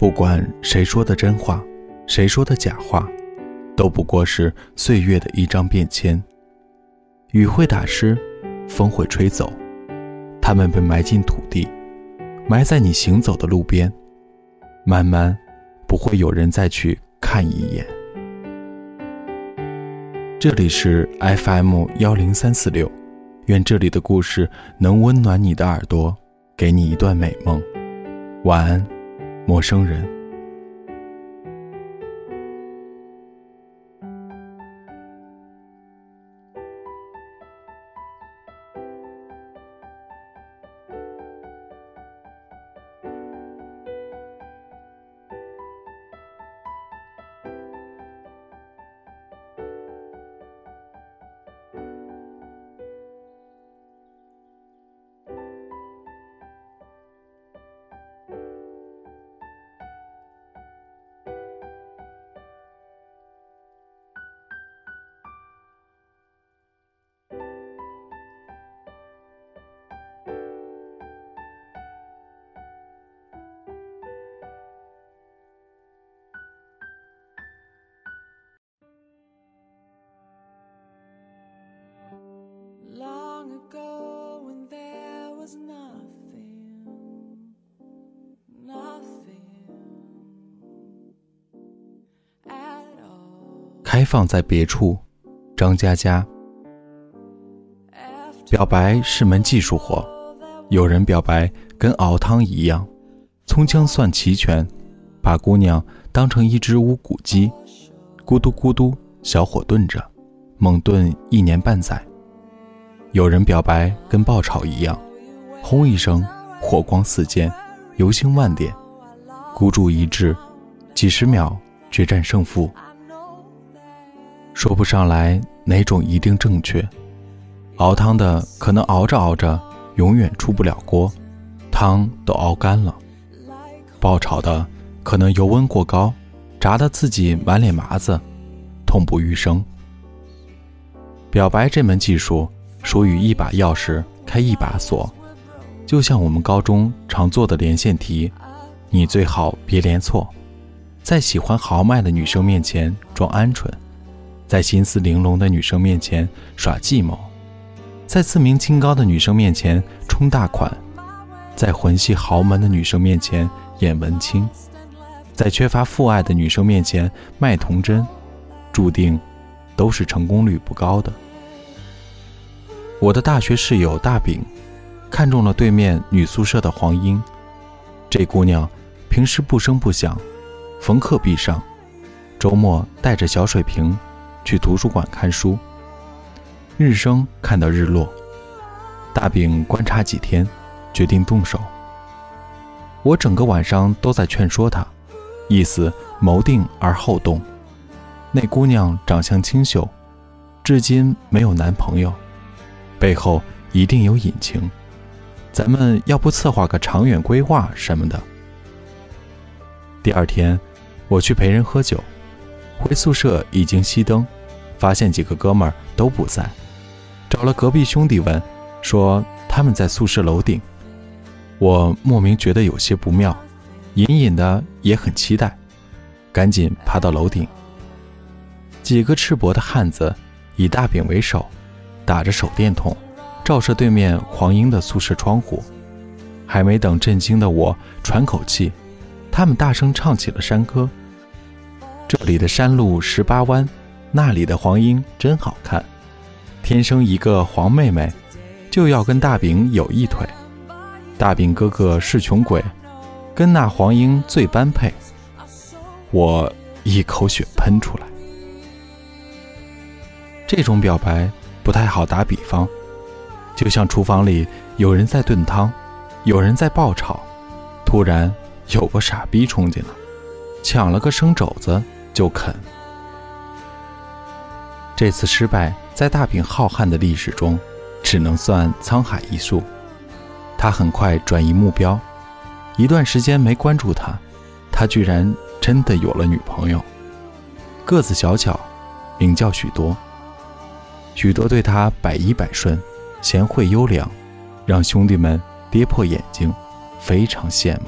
不管谁说的真话，谁说的假话，都不过是岁月的一张便签。雨会打湿，风会吹走，它们被埋进土地，埋在你行走的路边，慢慢，不会有人再去看一眼。这里是 FM 幺零三四六，愿这里的故事能温暖你的耳朵，给你一段美梦。晚安，陌生人。开放在别处，张嘉佳。表白是门技术活，有人表白跟熬汤一样，葱姜蒜齐全，把姑娘当成一只乌骨鸡，咕嘟咕嘟小火炖着，猛炖一年半载。有人表白跟爆炒一样，轰一声，火光四溅，油星万点，孤注一掷，几十秒决战胜负。说不上来哪种一定正确，熬汤的可能熬着熬着永远出不了锅，汤都熬干了；爆炒的可能油温过高，炸得自己满脸麻子，痛不欲生。表白这门技术属于一把钥匙开一把锁，就像我们高中常做的连线题，你最好别连错，在喜欢豪迈的女生面前装鹌鹑。在心思玲珑的女生面前耍计谋，在自命清高的女生面前充大款，在魂系豪门的女生面前演文青，在缺乏父爱的女生面前卖童真，注定都是成功率不高的。我的大学室友大饼看中了对面女宿舍的黄英，这姑娘平时不声不响，逢课必上，周末带着小水瓶。去图书馆看书，日升看到日落。大饼观察几天，决定动手。我整个晚上都在劝说他，意思谋定而后动。那姑娘长相清秀，至今没有男朋友，背后一定有隐情。咱们要不策划个长远规划什么的？第二天，我去陪人喝酒。回宿舍已经熄灯，发现几个哥们都不在，找了隔壁兄弟问，说他们在宿舍楼顶。我莫名觉得有些不妙，隐隐的也很期待，赶紧爬到楼顶。几个赤膊的汉子以大饼为首，打着手电筒，照射对面黄英的宿舍窗户。还没等震惊的我喘口气，他们大声唱起了山歌。这里的山路十八弯，那里的黄莺真好看。天生一个黄妹妹，就要跟大饼有一腿。大饼哥哥是穷鬼，跟那黄莺最般配。我一口血喷出来。这种表白不太好打比方，就像厨房里有人在炖汤，有人在爆炒，突然有个傻逼冲进来，抢了个生肘子。就肯。这次失败在大饼浩瀚的历史中，只能算沧海一粟。他很快转移目标，一段时间没关注他，他居然真的有了女朋友，个子小巧，名叫许多。许多对他百依百顺，贤惠优良，让兄弟们跌破眼镜，非常羡慕。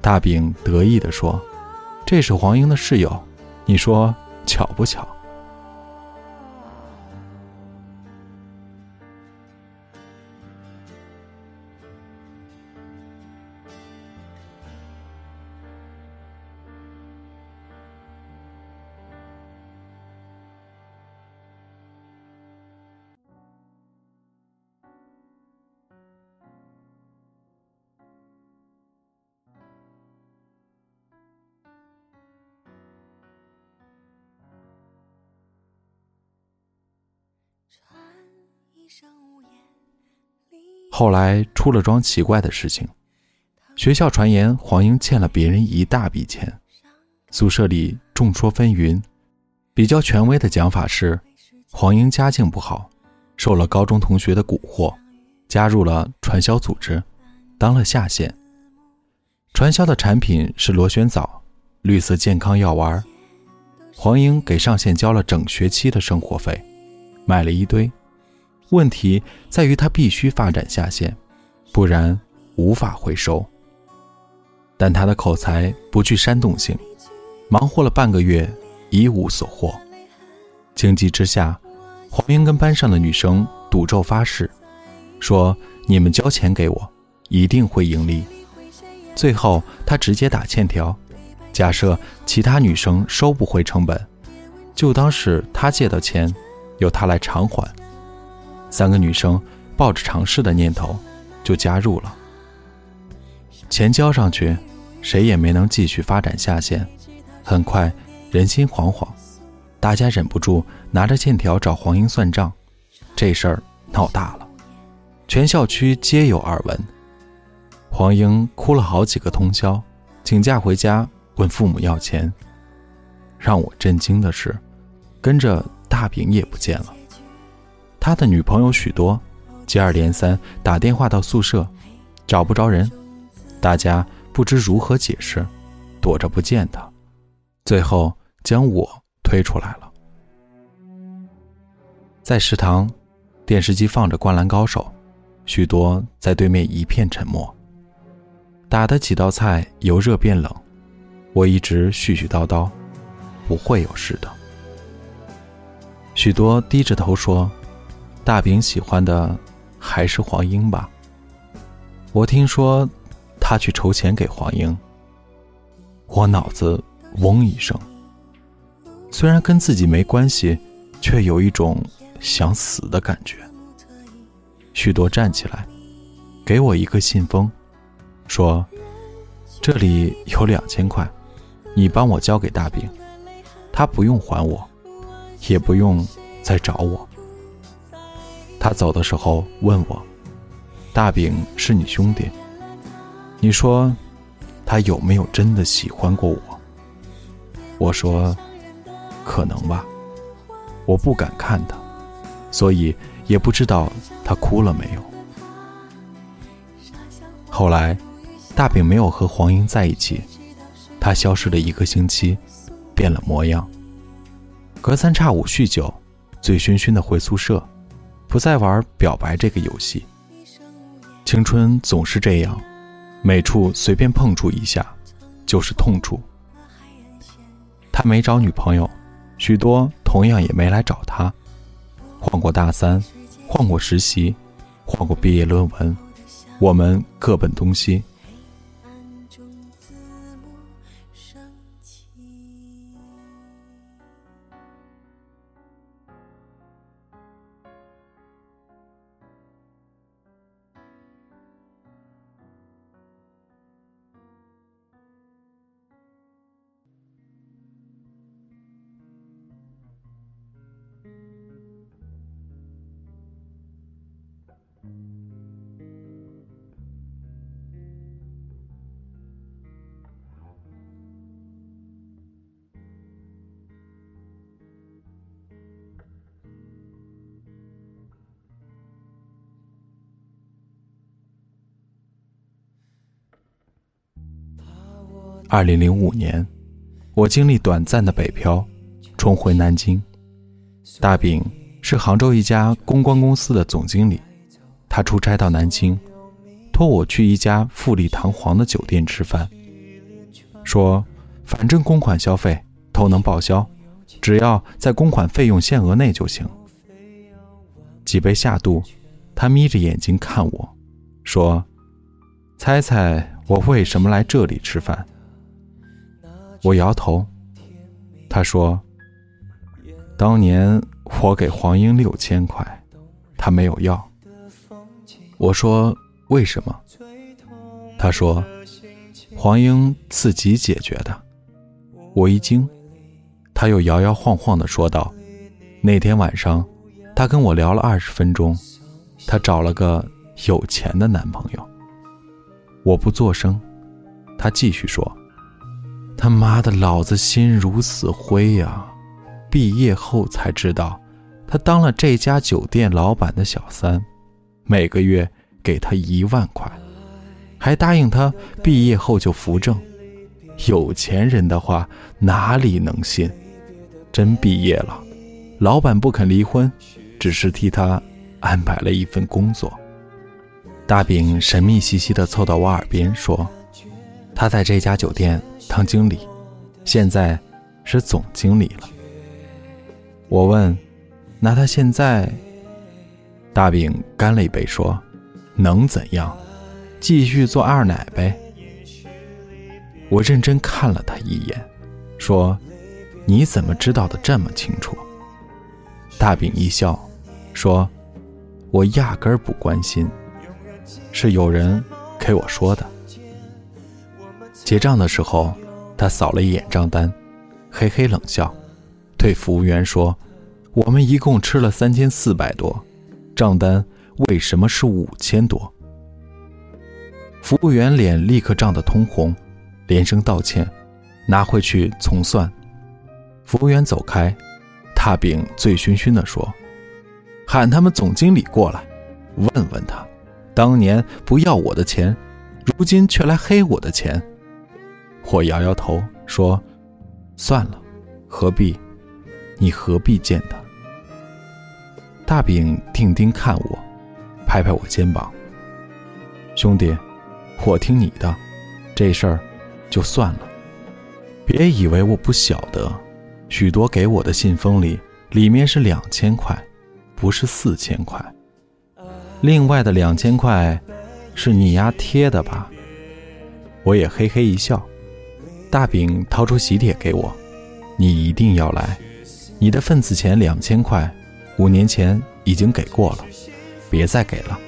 大饼得意地说：“这是黄英的室友，你说巧不巧？”后来出了桩奇怪的事情，学校传言黄英欠了别人一大笔钱，宿舍里众说纷纭。比较权威的讲法是，黄英家境不好，受了高中同学的蛊惑，加入了传销组织，当了下线。传销的产品是螺旋藻，绿色健康药丸。黄英给上线交了整学期的生活费，买了一堆。问题在于他必须发展下线，不然无法回收。但他的口才不具煽动性，忙活了半个月一无所获。情急之下，黄英跟班上的女生赌咒发誓，说：“你们交钱给我，一定会盈利。”最后他直接打欠条，假设其他女生收不回成本，就当是他借的钱，由他来偿还。三个女生抱着尝试的念头，就加入了。钱交上去，谁也没能继续发展下线。很快，人心惶惶，大家忍不住拿着欠条找黄英算账。这事儿闹大了，全校区皆有耳闻。黄英哭了好几个通宵，请假回家问父母要钱。让我震惊的是，跟着大饼也不见了。他的女朋友许多，接二连三打电话到宿舍，找不着人，大家不知如何解释，躲着不见他，最后将我推出来了。在食堂，电视机放着《灌篮高手》，许多在对面一片沉默。打的几道菜由热变冷，我一直絮絮叨叨，不会有事的。许多低着头说。大饼喜欢的还是黄英吧？我听说他去筹钱给黄英，我脑子嗡一声。虽然跟自己没关系，却有一种想死的感觉。许多站起来，给我一个信封，说：“这里有两千块，你帮我交给大饼，他不用还我，也不用再找我。”他走的时候问我：“大饼是你兄弟，你说他有没有真的喜欢过我？”我说：“可能吧，我不敢看他，所以也不知道他哭了没有。”后来，大饼没有和黄英在一起，他消失了一个星期，变了模样，隔三差五酗酒，醉醺醺的回宿舍。不再玩表白这个游戏。青春总是这样，每处随便碰触一下，就是痛处。他没找女朋友，许多同样也没来找他。换过大三，换过实习，换过毕业论文，我们各奔东西。二零零五年，我经历短暂的北漂，重回南京。大饼是杭州一家公关公司的总经理，他出差到南京，托我去一家富丽堂皇的酒店吃饭。说反正公款消费都能报销，只要在公款费用限额内就行。几杯下肚，他眯着眼睛看我，说：“猜猜我为什么来这里吃饭？”我摇头。他说：“当年我给黄英六千块，他没有要。”我说：“为什么？”他说：“黄英自己解决的。”我一惊，他又摇摇晃晃地说道：“那天晚上。”他跟我聊了二十分钟，他找了个有钱的男朋友。我不作声，他继续说：“他妈的，老子心如死灰呀！毕业后才知道，他当了这家酒店老板的小三，每个月给他一万块，还答应他毕业后就扶正。有钱人的话哪里能信？真毕业了，老板不肯离婚。”只是替他安排了一份工作。大饼神秘兮兮地凑到我耳边说：“他在这家酒店当经理，现在是总经理了。”我问：“那他现在？”大饼干了一杯说：“能怎样？继续做二奶呗。”我认真看了他一眼，说：“你怎么知道的这么清楚？”大饼一笑。说：“我压根儿不关心，是有人给我说的。”结账的时候，他扫了一眼账单，嘿嘿冷笑，对服务员说：“我们一共吃了三千四百多，账单为什么是五千多？”服务员脸立刻涨得通红，连声道歉，拿回去重算。服务员走开，大饼醉醺醺地说。喊他们总经理过来，问问他，当年不要我的钱，如今却来黑我的钱。我摇摇头说：“算了，何必？你何必见他？”大饼定定看我，拍拍我肩膀：“兄弟，我听你的，这事儿就算了。别以为我不晓得，许多给我的信封里，里面是两千块。”不是四千块，另外的两千块是你丫贴的吧？我也嘿嘿一笑。大饼掏出喜帖给我，你一定要来。你的份子钱两千块，五年前已经给过了，别再给了。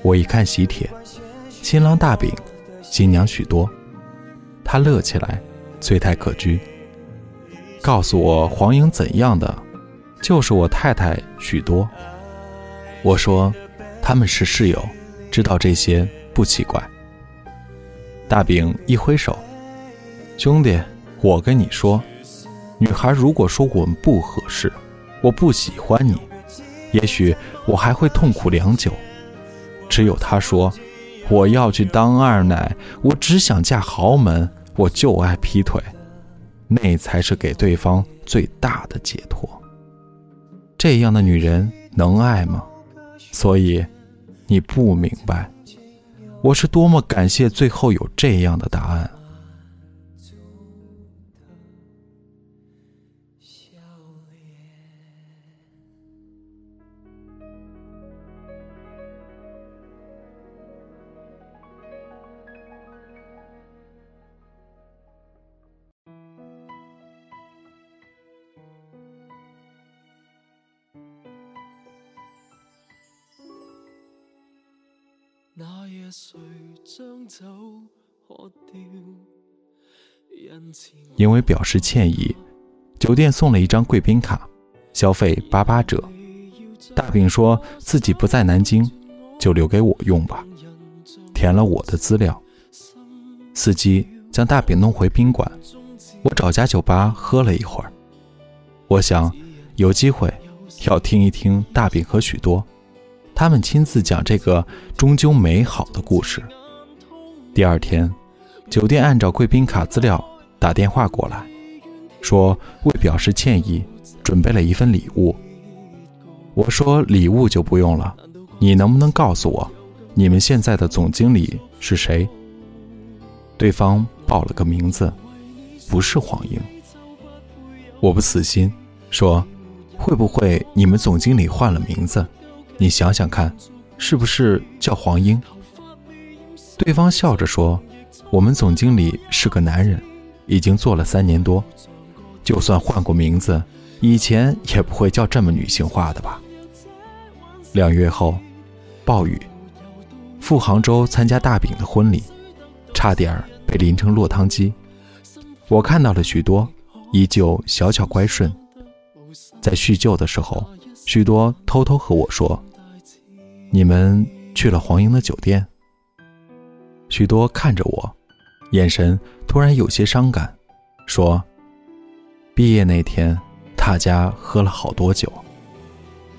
我一看喜帖，新郎大饼，新娘许多，他乐起来，醉态可掬。告诉我黄英怎样的？就是我太太许多。我说，他们是室友，知道这些不奇怪。大饼一挥手，兄弟，我跟你说，女孩如果说我们不合适，我不喜欢你，也许我还会痛苦良久。只有她说，我要去当二奶，我只想嫁豪门，我就爱劈腿，那才是给对方最大的解脱。这样的女人能爱吗？所以，你不明白，我是多么感谢最后有这样的答案。因为表示歉意，酒店送了一张贵宾卡，消费八八折。大饼说自己不在南京，就留给我用吧，填了我的资料。司机将大饼弄回宾馆，我找家酒吧喝了一会儿。我想有机会要听一听大饼和许多。他们亲自讲这个终究美好的故事。第二天，酒店按照贵宾卡资料打电话过来，说为表示歉意，准备了一份礼物。我说礼物就不用了，你能不能告诉我，你们现在的总经理是谁？对方报了个名字，不是黄英。我不死心，说会不会你们总经理换了名字？你想想看，是不是叫黄英？对方笑着说：“我们总经理是个男人，已经做了三年多，就算换过名字，以前也不会叫这么女性化的吧。”两月后，暴雨，赴杭州参加大饼的婚礼，差点被淋成落汤鸡。我看到了许多，依旧小巧乖顺。在叙旧的时候，许多偷偷和我说：“你们去了黄英的酒店。”许多看着我，眼神突然有些伤感，说：“毕业那天，大家喝了好多酒，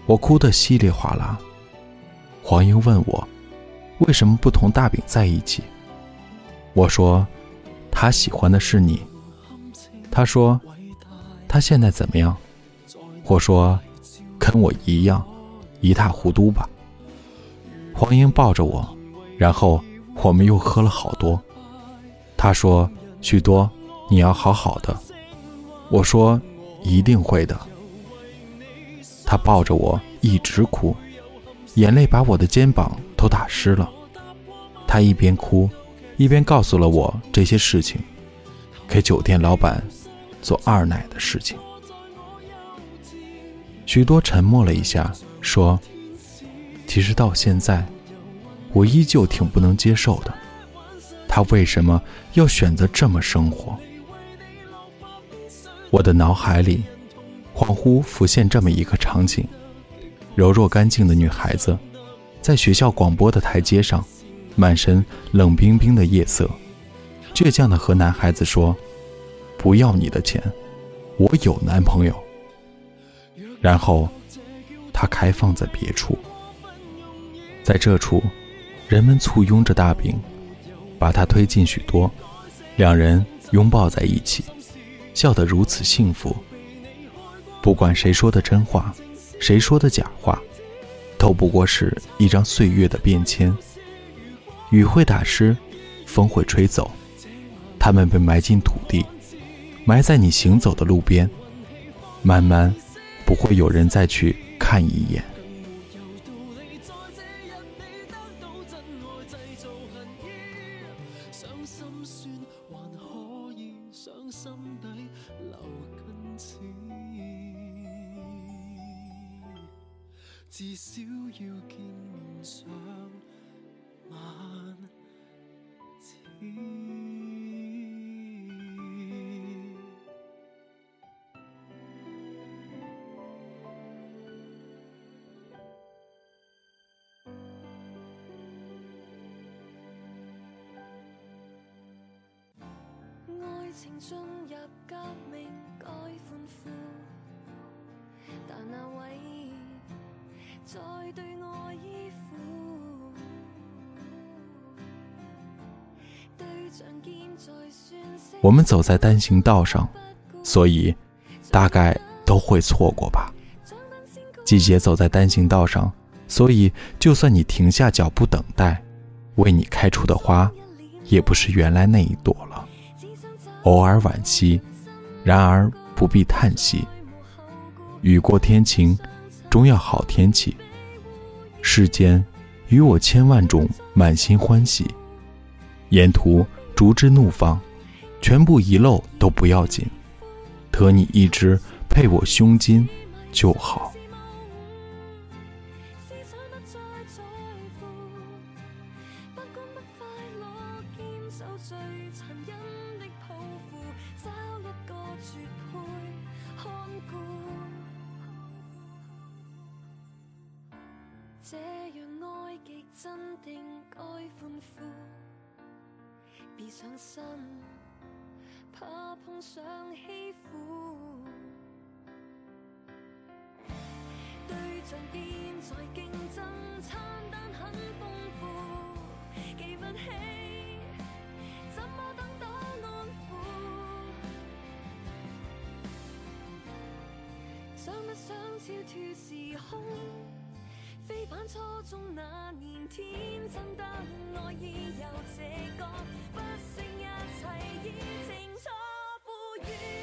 我哭得稀里哗啦。”黄英问我：“为什么不同大饼在一起？”我说：“他喜欢的是你。”他说：“他现在怎么样？”我说：“跟我一样，一塌糊涂吧。”黄英抱着我，然后。我们又喝了好多。他说：“许多，你要好好的。”我说：“一定会的。”他抱着我一直哭，眼泪把我的肩膀都打湿了。他一边哭，一边告诉了我这些事情，给酒店老板做二奶的事情。许多沉默了一下，说：“其实到现在。”我依旧挺不能接受的，他为什么要选择这么生活？我的脑海里恍惚浮现这么一个场景：柔弱干净的女孩子，在学校广播的台阶上，满身冷冰冰的夜色，倔强地和男孩子说：“不要你的钱，我有男朋友。”然后，他开放在别处，在这处。人们簇拥着大饼，把他推进许多，两人拥抱在一起，笑得如此幸福。不管谁说的真话，谁说的假话，都不过是一张岁月的便签。雨会打湿，风会吹走，他们被埋进土地，埋在你行走的路边，慢慢，不会有人再去看一眼。情进入革命，该欢呼，但那位。我们走在单行道上，所以大概都会错过吧。季节走在单行道上，所以就算你停下脚步等待，为你开出的花，也不是原来那一朵了。偶尔惋惜，然而不必叹息。雨过天晴。终要好天气。世间与我千万种满心欢喜，沿途竹枝怒放，全部遗漏都不要紧，得你一只配我胸襟就好。这样爱极真定该欢呼，别上心，怕碰上欺负。对象变在竞争，餐单很丰富，记不起怎么等到安抚。想不想超脱时空？非反初中那年天真得爱意有这个，不惜一切已清楚赋予。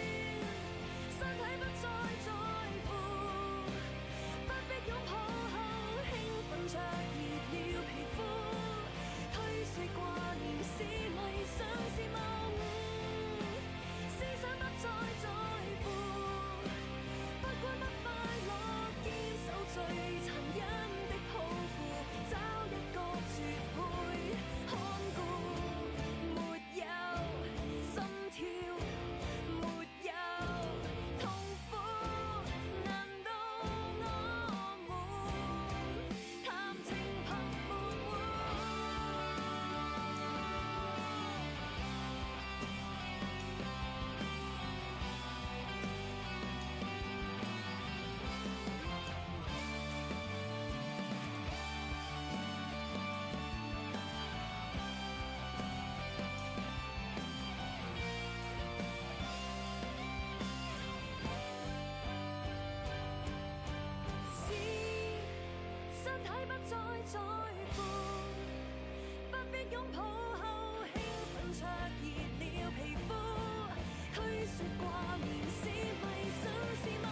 再乎，不必拥抱后兴奋灼热了皮肤，虚说挂念是迷信是梦。